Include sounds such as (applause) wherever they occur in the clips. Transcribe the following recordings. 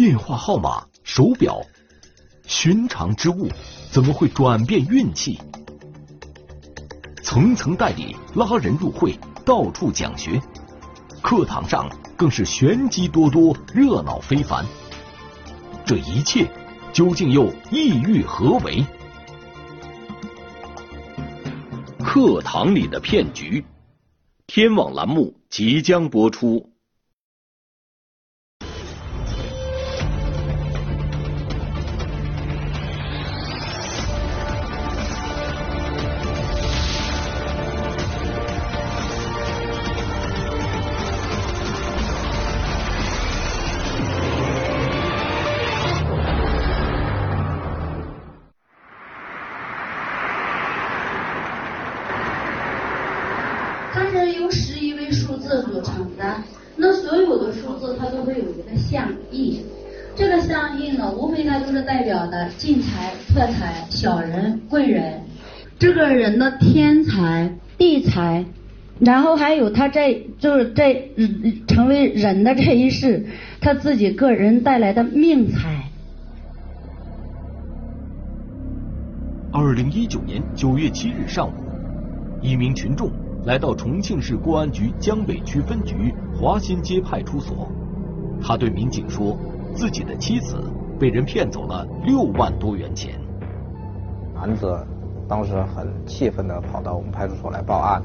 电话号码、手表，寻常之物怎么会转变运气？层层代理拉人入会，到处讲学，课堂上更是玄机多多，热闹非凡。这一切究竟又意欲何为？课堂里的骗局，天网栏目即将播出。承担，那所有的数字它都会有一个象意，这个象意呢，无非它就是代表的进财、破财、小人、贵人，这个人的天才、地才，然后还有他在就是这嗯成为人的这一世，他自己个人带来的命财。二零一九年九月七日上午，一名群众来到重庆市公安局江北区分局华新街派出所，他对民警说，自己的妻子被人骗走了六万多元钱。男子当时很气愤地跑到我们派出所来报案，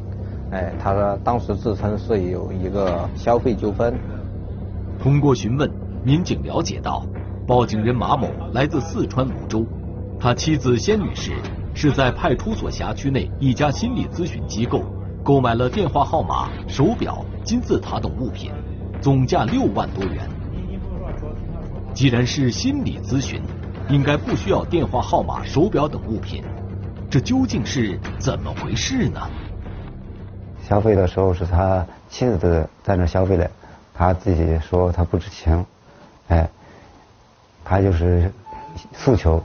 哎，他说当时自称是有一个消费纠纷。通过询问，民警了解到，报警人马某来自四川泸州，他妻子仙女士是在派出所辖区内一家心理咨询机构购买了电话号码、手表、金字塔等物品，总价六万多元。既然是心理咨询，应该不需要电话号码、手表等物品，这究竟是怎么回事呢？消费的时候是他妻子在那消费的，他自己说他不知情，哎，他就是诉求，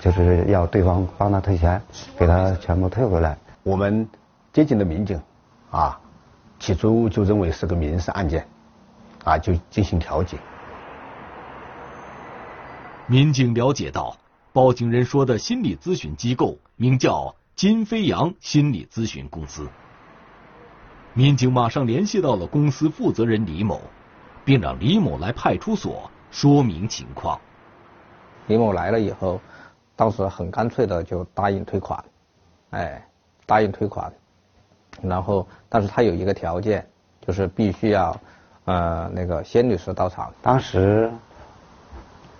就是要对方帮他退钱，给他全部退回来。我们接近的民警啊，起初就认为是个民事案件，啊，就进行调解。民警了解到，报警人说的心理咨询机构名叫金飞扬心理咨询公司。民警马上联系到了公司负责人李某，并让李某来派出所说明情况。李某来了以后，当时很干脆的就答应退款，哎，答应退款，然后但是他有一个条件，就是必须要呃那个仙女士到场。当时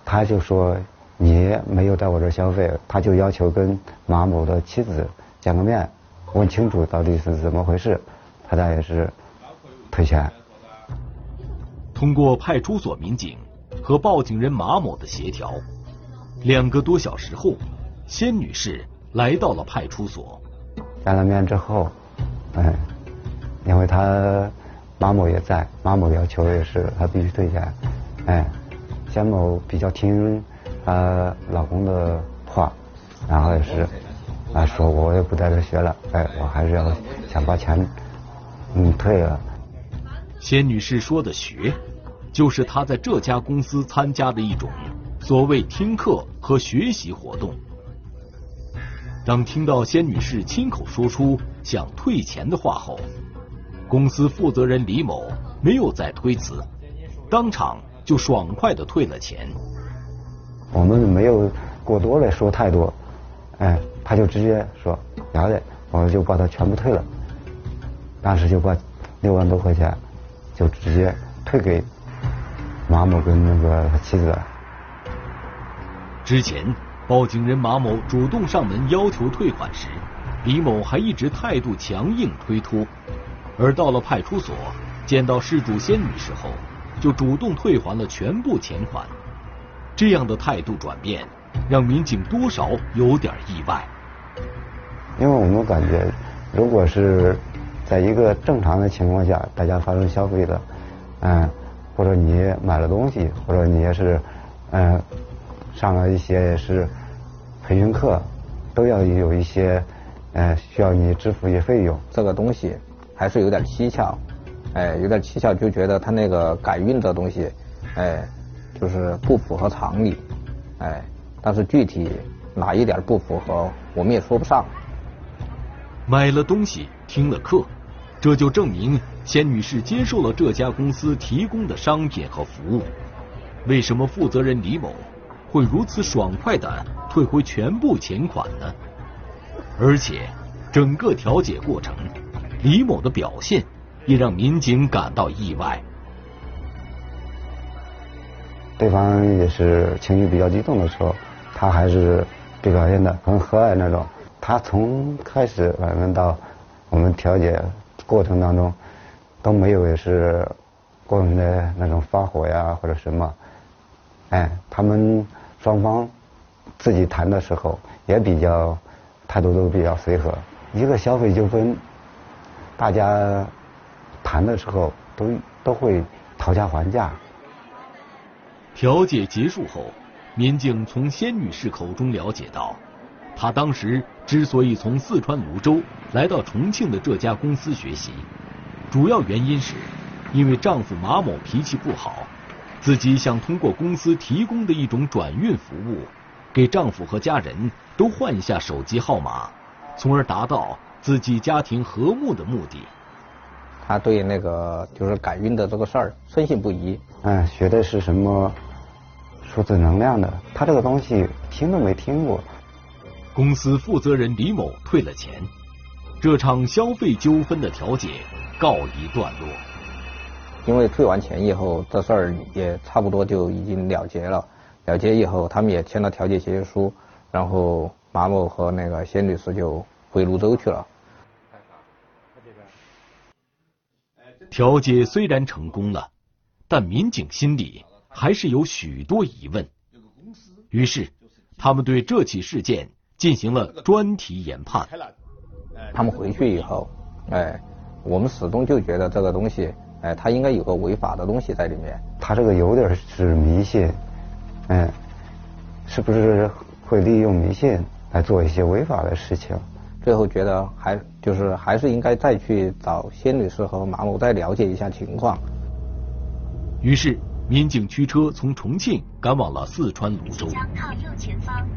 他就说你没有在我这儿消费，他就要求跟马某的妻子见个面，问清楚到底是怎么回事，他才也是退钱。通过派出所民警和报警人马某的协调，两个多小时后，仙女士来到了派出所。见了面之后，哎，因为他马某也在，马某要求也是他必须退钱，哎，仙某比较听她老公的话，然后也是啊说我也不在这学了，哎，我还是要想把钱嗯退了。仙女士说的“学”，就是她在这家公司参加的一种所谓听课和学习活动。当听到仙女士亲口说出想退钱的话后，公司负责人李某没有再推辞，当场就爽快的退了钱。我们没有过多的说太多，哎，他就直接说要的，我就把它全部退了，当时就把六万多块钱就直接退给马某跟那个他妻子了。之前，报警人马某主动上门要求退款时，李某还一直态度强硬推脱，而到了派出所，见到事主仙女士后，就主动退还了全部钱款。这样的态度转变，让民警多少有点意外。因为我们感觉，如果是在一个正常的情况下，大家发生消费的，嗯，或者你买了东西，或者你也是，嗯，上了一些是培训课，都要有一些，嗯，需要你支付一些费用。这个东西还是有点蹊跷，哎，有点蹊跷，就觉得他那个改运的东西，哎，就是不符合常理，哎，但是具体哪一点不符合，我们也说不上。买了东西，听了课，这就证明仙女士接受了这家公司提供的商品和服务。为什么负责人李某会如此爽快的退回全部钱款呢？而且整个调解过程，李某的表现也让民警感到意外。对方也是情绪比较激动的时候，他还是被表现的很和蔼那种。他从开始反正到我们调解过程当中都没有也是过分的那种发火呀或者什么。哎，他们双方自己谈的时候也比较态度都比较随和。一个消费纠纷，大家谈的时候都都会讨价还价。调解结束后，民警从仙女士口中了解到，她当时之所以从四川泸州来到重庆的这家公司学习，主要原因是因为丈夫马某脾气不好。自己想通过公司提供的一种转运服务，给丈夫和家人都换一下手机号码，从而达到自己家庭和睦的目的。他对那个就是改运的这个事儿深信不疑。哎，学的是什么数字能量的？他这个东西听都没听过。公司负责人李某退了钱，这场消费纠纷的调解告一段落。因为退完钱以后，这事儿也差不多就已经了结了。了结以后，他们也签了调解协议书，然后马某和那个谢女士就回泸州去了。调解虽然成功了，但民警心里还是有许多疑问。于是，他们对这起事件进行了专题研判。他们回去以后，哎，我们始终就觉得这个东西。哎，他应该有个违法的东西在里面。他这个有点是迷信，嗯，是不是会利用迷信来做一些违法的事情？最后觉得还就是还是应该再去找谢女士和马某再了解一下情况。于是，民警驱车从重庆赶往了四川泸州，靠右前方，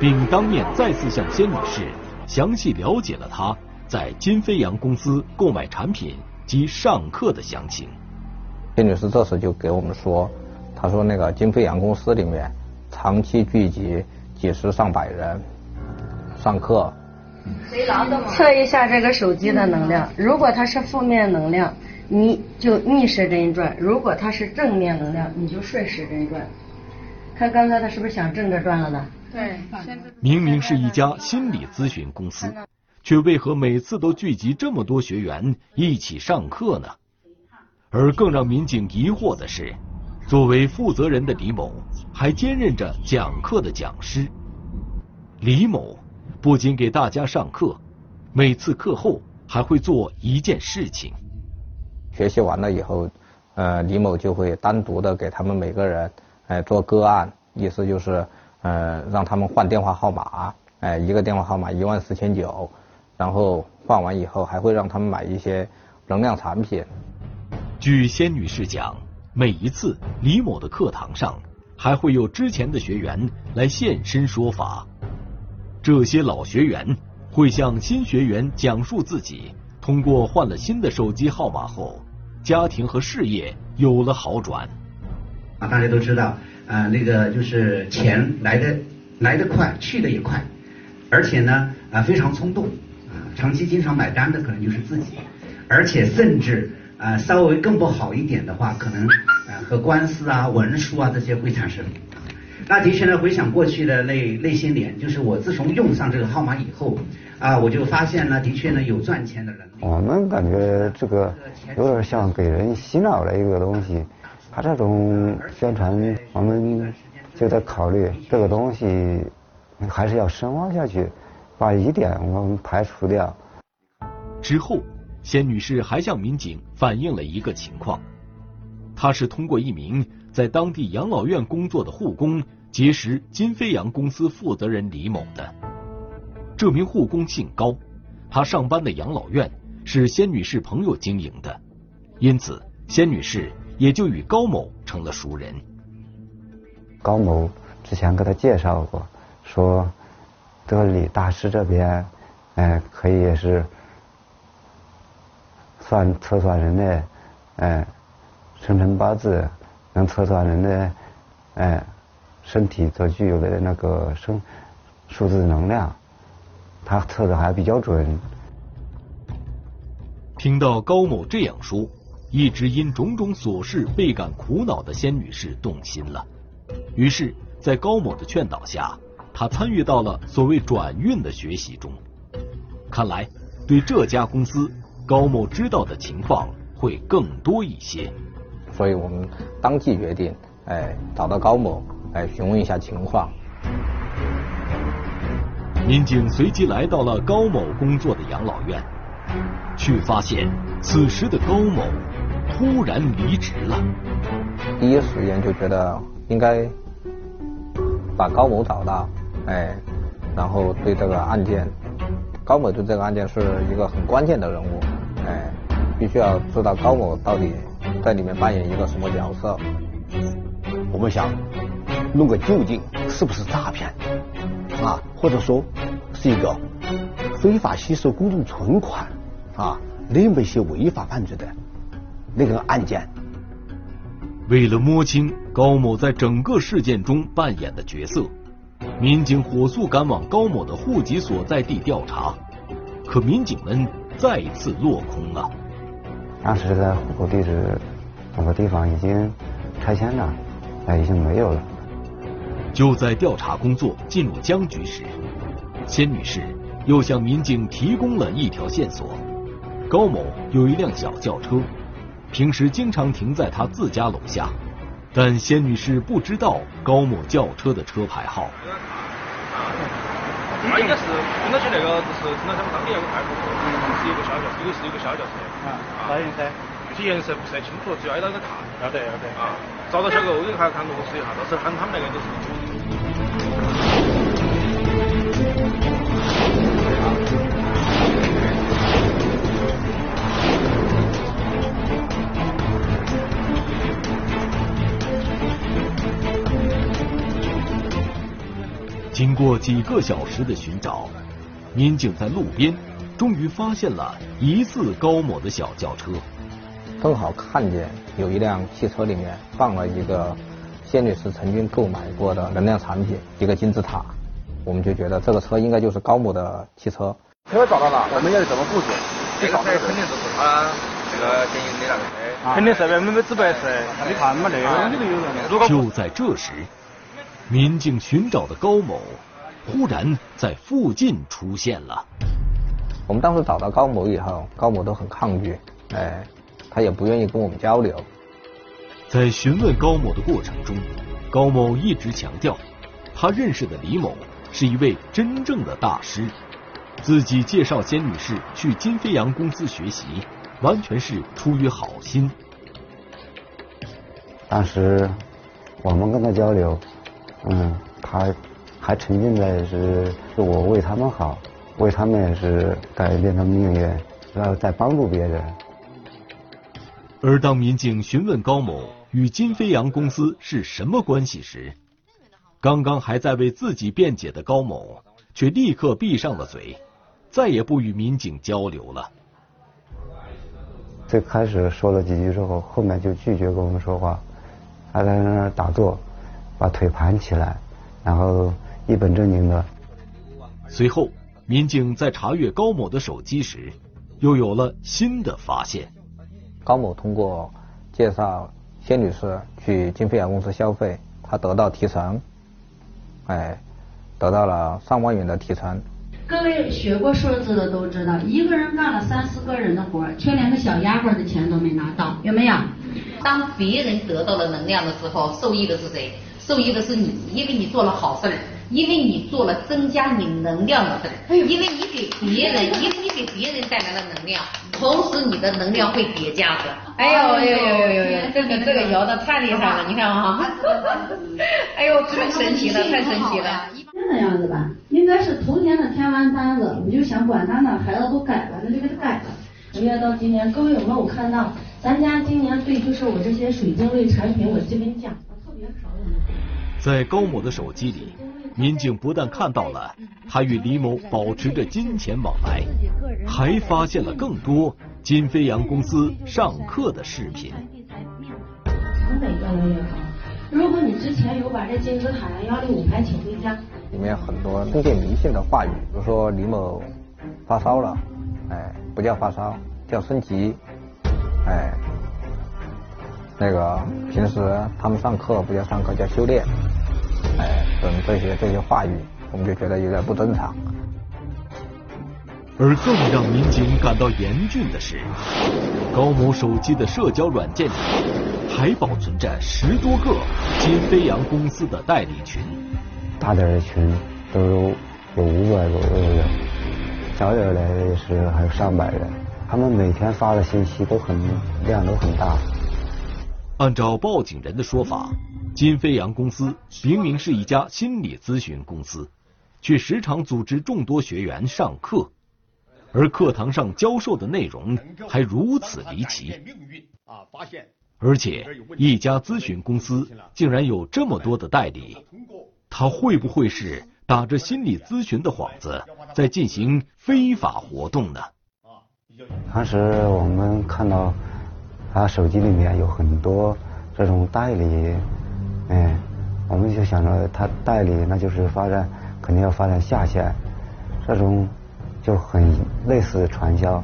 并当面再次向谢女士详细了解了她在金飞扬公司购买产品。及上课的详情。谢女士这时就给我们说，她说那个金飞扬公司里面长期聚集几十上百人上课。测一下这个手机的能量，如果它是负面能量，你就逆时针转；如果它是正面能量，你就顺时针转。看刚才他是不是想正着转了呢？对。明明是一家心理咨询公司。却为何每次都聚集这么多学员一起上课呢？而更让民警疑惑的是，作为负责人的李某还兼任着讲课的讲师。李某不仅给大家上课，每次课后还会做一件事情。学习完了以后，呃，李某就会单独的给他们每个人，哎，做个案，意思就是，呃，让他们换电话号码，哎，一个电话号码一万四千九。然后换完以后，还会让他们买一些能量产品。据仙女士讲，每一次李某的课堂上，还会有之前的学员来现身说法。这些老学员会向新学员讲述自己通过换了新的手机号码后，家庭和事业有了好转。啊，大家都知道，啊，那个就是钱来的来的快，去的也快，而且呢，啊，非常冲动啊。长期经常买单的可能就是自己，而且甚至啊稍微更不好一点的话，可能呃和官司啊文书啊这些会产生。那的确呢，回想过去的那那些年，就是我自从用上这个号码以后啊，我就发现呢，的确呢有赚钱的人。我们感觉这个有点像给人洗脑的一个东西，他这种宣传，我们就在考虑这个东西还是要深挖下去。把疑点我们排除掉。之后，仙女士还向民警反映了一个情况：她是通过一名在当地养老院工作的护工结识金飞扬公司负责人李某的。这名护工姓高，他上班的养老院是仙女士朋友经营的，因此仙女士也就与高某成。了熟人。高某之前给他介绍过，说这里大师这边，哎，可以是算测算人的，哎，生辰八字，能测算人的，哎，身体所具有的那个生数字能量，他测的还比较准。听到高某这样说，一直因种种琐事倍感苦恼的仙女士动心了。于是，在高某的劝导下，她参与到了所谓转运的学习中。看来，对这家公司，高某知道的情况会更多一些。所以我们当即决定，哎，找到高某，哎，询问一下情况。民警随即来到了高某工作的养老院。却发现，此时的高某突然离职了。第一时间就觉得应该把高某找到，哎，然后对这个案件，高某对这个案件是一个很关键的人物，哎，必须要知道高某到底在里面扮演一个什么角色。我们想弄个究竟，是不是诈骗啊？或者说是一个非法吸收公众存款？啊，那么一些违法犯罪的那个案件？为了摸清高某在整个事件中扮演的角色，民警火速赶往高某的户籍所在地调查。可民警们再次落空了。当时在户口地址某个地方已经拆迁了，哎，已经没有了。就在调查工作进入僵局时，仙女士又向民警提供了一条线索。高某有一辆小轿车，平时经常停在他自家楼下，但仙女士不知道高某轿车的车牌号。他应该是听到起那个，就是听到他们当地那个派出所，是一个小轿，车，因为是一个小轿车。啊，啥颜色？具体颜色不是太清楚，只要挨到那看。要得要得。啊，找到小狗，我给他看落实一下，到时候喊他们那个就是。经过几个小时的寻找，民警在路边终于发现了疑似高某的小轿车。正好看见有一辆汽车里面放了一个谢女士曾经购买过的能量产品，一个金字塔。我们就觉得这个车应该就是高某的汽车。车找到了，我们要怎么布置？这个车肯定就是他这个经营的那个车。肯定是的，没没纸白色，你看嘛，那个里头有人。就在这时。民警寻找的高某，忽然在附近出现了。我们当时找到高某以后，高某都很抗拒，哎，他也不愿意跟我们交流。在询问高某的过程中，高某一直强调，他认识的李某是一位真正的大师，自己介绍仙女士去金飞扬公司学习，完全是出于好心。当时我们跟他交流。嗯，他还沉浸在是是我为他们好，为他们是改变他们命运，然后在帮助别人。而当民警询问高某与金飞扬公司是什么关系时，刚刚还在为自己辩解的高某，却立刻闭上了嘴，再也不与民警交流了。最开始说了几句之后，后面就拒绝跟我们说话，还在那儿打坐。把腿盘起来，然后一本正经的。随后，民警在查阅高某的手机时，又有了新的发现。高某通过介绍谢女士去金飞扬公司消费，他得到提成，哎，得到了上万元的提成。各位学过数字的都知道，一个人干了三四个人的活，却连个小丫鬟的钱都没拿到，有没有？当别人得到了能量的时候，受益的是谁？受益的是你，因为你做了好事儿，因为你做了增加你能量的事儿，因为你给别人，因为你给别人带来了能量，同时你的能量会叠加的。哎呦哎呦哎呦呦，这个这个摇的太厉害了，(laughs) 你看啊，(laughs) 哎呦太神奇了，太神奇了。那样子吧，应该是头年的填完单子，我就想管他呢，孩子都改了，那就给他改了。十月到今年，各位有没有看到？咱家今年对就是我这些水晶类产品，我基本讲。在高某的手机里，民警不但看到了他与李某保持着金钱往来，还发现了更多金飞扬公司上课的视频。如果你之前有把这金字塔幺零五排请回家，里面很多封建迷信的话语，比如说李某发烧了，哎，不叫发烧，叫升级。哎，那个平时他们上课不叫上课，叫修炼。哎，等这些这些话语，我们就觉得有点不正常。而更让民警感到严峻的是，高某手机的社交软件里还保存着十多个金飞扬公司的代理群。大点的群都有有五百多个人，小点的也是还有上百人。他们每天发的信息都很量都很大。按照报警人的说法，金飞扬公司明明是一家心理咨询公司，却时常组织众多学员上课，而课堂上教授的内容还如此离奇。而且一家咨询公司竟然有这么多的代理，他会不会是打着心理咨询的幌子在进行非法活动呢？当时我们看到他手机里面有很多这种代理，嗯，我们就想着他代理那就是发展肯定要发展下线，这种就很类似传销。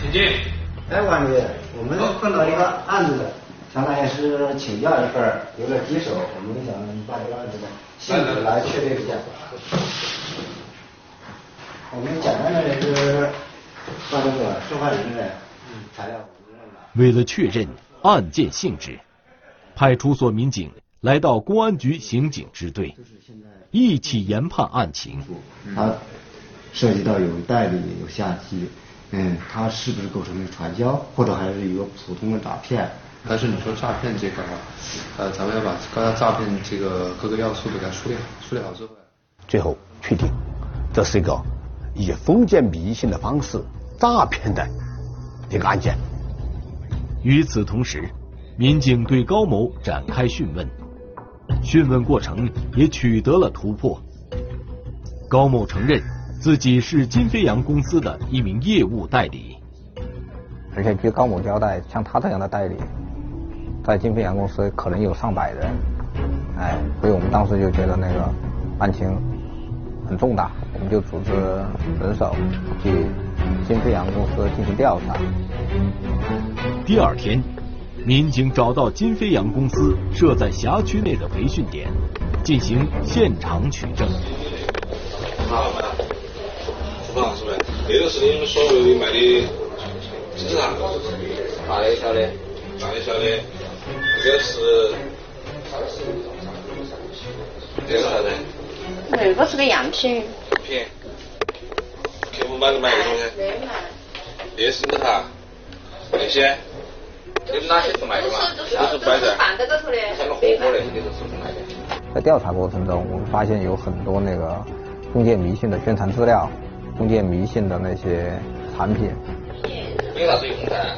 请进。哎，王律，我们碰到一个案子，相当于是请教一份，有点棘手，我们想把这个案子的性质来确定一下。我们简单的是把这个受害人的材料。为了确认案件性质，派出所民警来到公安局刑警支队，一起研判案情。他涉及到有代理、有下级，嗯，他是不是构成了传销，或者还是一个普通的诈骗？但是你说诈骗这块儿，呃，咱们要把刚才诈骗这个各个要素给它梳理好，梳理好之后，最后确定这是一个以封建迷信的方式诈骗的一个案件。与此同时，民警对高某展开讯问，讯问过程也取得了突破。高某承认自己是金飞扬公司的一名业务代理，而且据高某交代，像他这样的代理。在金飞扬公司可能有上百人，哎，所以我们当时就觉得那个案情很重大，我们就组织人手去金飞扬公司进行调查。第二天，民警找到金飞扬公司设在辖区内的培训点，进行现场取证。好，出发是不是？这个是你们所谓卖的。金字塔，大的小的，大的小的。这是，这是啥子？那个是个样品。品。客户买不买这东西？没买。这是的哈，那些，你们哪些是卖的嘛？都是摆在放在这头的。像个火锅那些都是卖的。在调查过程中，我们发现有很多那个封建迷信的宣传资料，封建迷信的那些产品。有啥子用噻？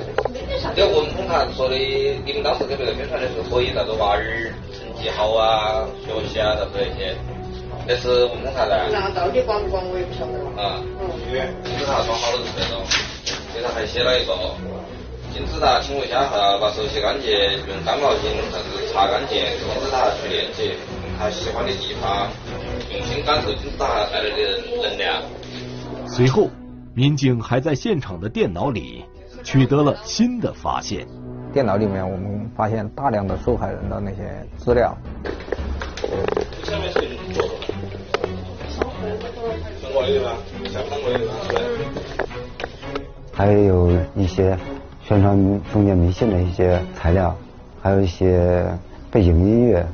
这文通他说的，你们当时给别个宣传的是可以啥子娃儿成绩好啊，学习啊啥子那些，那是文通啥的？那到底管不管我也不晓得了。啊，金字塔装好多是这种，这上还写了一个金字塔，请回家后，把手洗干净，用干毛巾啥子擦干净，金字塔去链接，他喜欢的地方，用心感受金字塔带来的能量。随后，民警还在现场的电脑里。取得了新的发现，电脑里面我们发现大量的受害人的那些资料。可以吧还有一些宣传封建迷信的一些材料，还有一些背景音乐。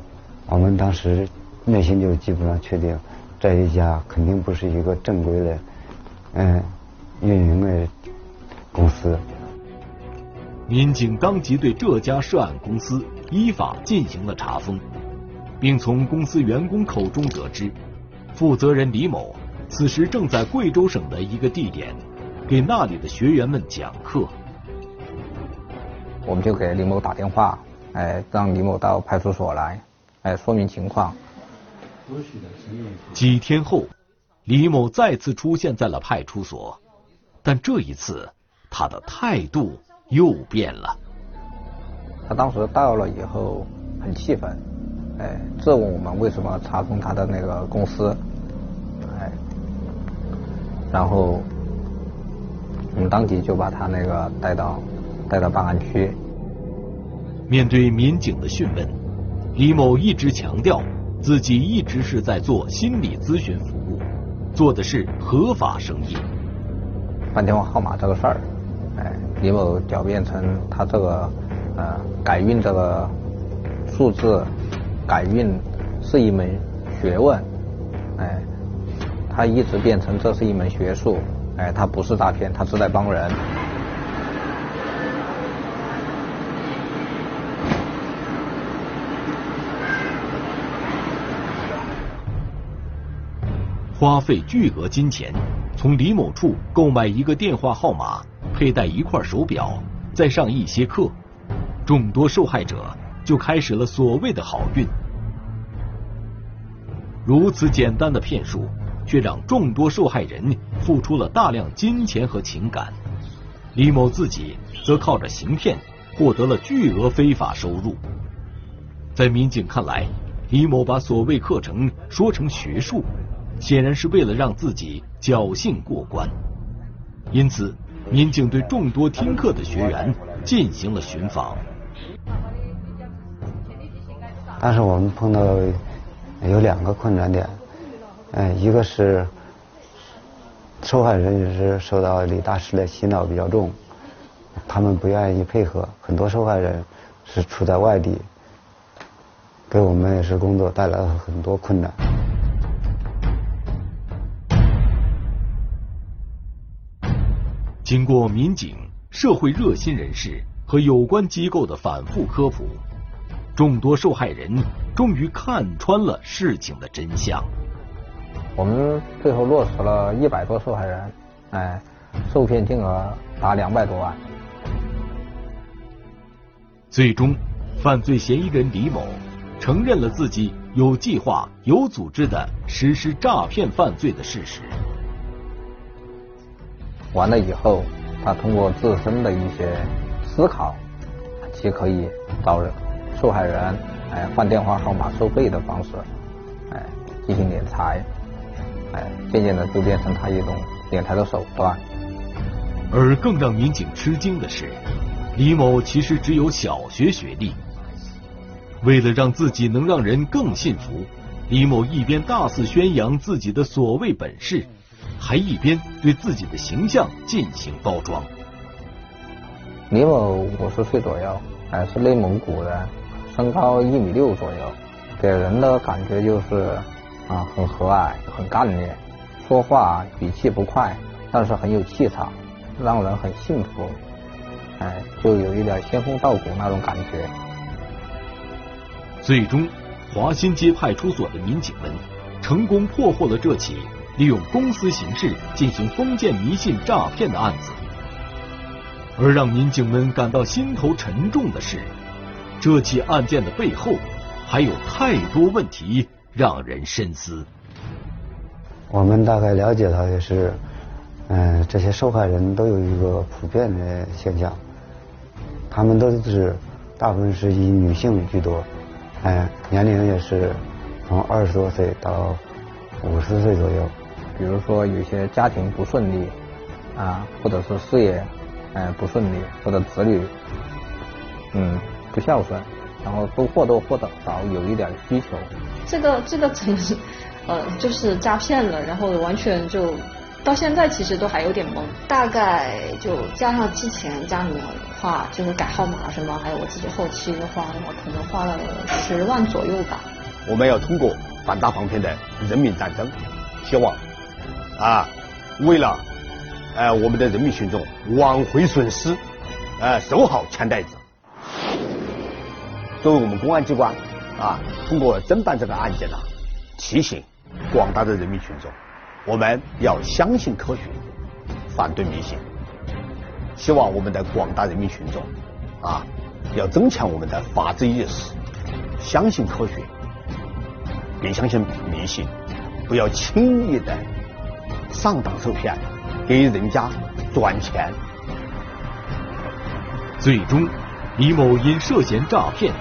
我们当时内心就基本上确定，这一家肯定不是一个正规的，嗯，运营的公司。民警当即对这家涉案公司依法进行了查封，并从公司员工口中得知，负责人李某此时正在贵州省的一个地点给那里的学员们讲课。我们就给李某打电话，哎，让李某到派出所来，哎，说明情况。几天后，李某再次出现在了派出所，但这一次他的态度又变了。他当时到了以后很气愤，哎，质问我们为什么查封他的那个公司，哎，然后我们当即就把他那个带到带到办案区。面对民警的讯问，李某一直强调自己一直是在做心理咨询服务，做的是合法生意。换电话号码这个事儿，哎，李某狡辩称他这个。呃，改运这个数字，改运是一门学问，哎，他一直变成这是一门学术，哎，他不是诈骗，他是在帮人。花费巨额金钱，从李某处购买一个电话号码，佩戴一块手表，再上一些课。众多受害者就开始了所谓的好运。如此简单的骗术，却让众多受害人付出了大量金钱和情感。李某自己则靠着行骗获得了巨额非法收入。在民警看来，李某把所谓课程说成学术，显然是为了让自己侥幸过关。因此，民警对众多听课的学员进行了寻访。但是我们碰到有两个困难点，哎，一个是受害人也是受到李大师的洗脑比较重，他们不愿意配合，很多受害人是处在外地，给我们也是工作带来了很多困难。经过民警、社会热心人士和有关机构的反复科普。众多受害人终于看穿了事情的真相。我们最后落实了一百多受害人，哎，受骗金额达两百多万。最终，犯罪嫌疑人李某承认了自己有计划、有组织的实施诈骗犯罪的事实。完了以后，他通过自身的一些思考，其可以找人。受害人哎换电话号码收费的方式哎进行敛财哎渐渐的就变成他一种敛财的手段。而更让民警吃惊的是，李某其实只有小学学历。为了让自己能让人更信服，李某一边大肆宣扬自己的所谓本事，还一边对自己的形象进行包装。李某五十岁左右，哎是内蒙古人。身高一米六左右，给人的感觉就是啊很和蔼、很干练，说话语气不快，但是很有气场，让人很幸福，哎，就有一点仙风道骨那种感觉。最终，华新街派出所的民警们成功破获了这起利用公司形式进行封建迷信诈骗的案子，而让民警们感到心头沉重的是。这起案件的背后，还有太多问题让人深思。我们大概了解到的是，嗯，这些受害人都有一个普遍的现象，他们都是大部分是以女性居多，哎，年龄也是从二十多岁到五十岁左右。比如说，有些家庭不顺利，啊，或者是事业，哎，不顺利，或者子女，嗯。不孝顺，然后都或多或少有一点需求。这个这个怎么 (laughs) 呃就是诈骗了？然后完全就到现在其实都还有点懵。大概就加上之前家里面话，就是改号码什么，还有我自己后期的话，我可能花了十万左右吧。我们要通过反诈防骗的人民战争，希望啊为了呃我们的人民群众挽回损失，呃守好钱袋子。作为我们公安机关啊，通过侦办这个案件呢，提醒广大的人民群众，我们要相信科学，反对迷信。希望我们的广大人民群众啊，要增强我们的法治意识，相信科学，别相信迷信，不要轻易的上当受骗，给人家转钱。最终，李某因涉嫌诈骗，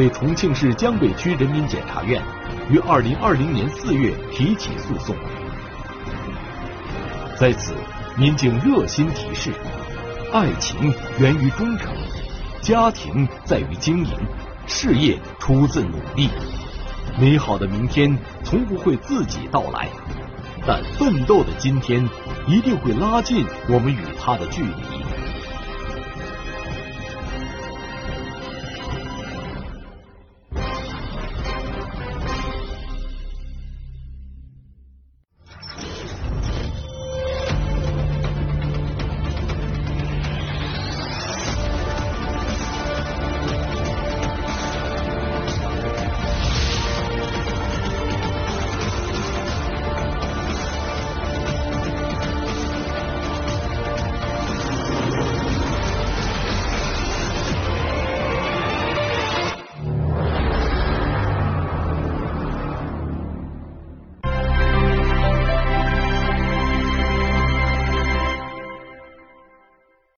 被重庆市江北区人民检察院于二零二零年四月提起诉讼。在此，民警热心提示。爱情源于忠诚，家庭在于经营，事业出自努力。美好的明天从不会自己到来，但奋斗的今天一定会拉近我们与他的距离。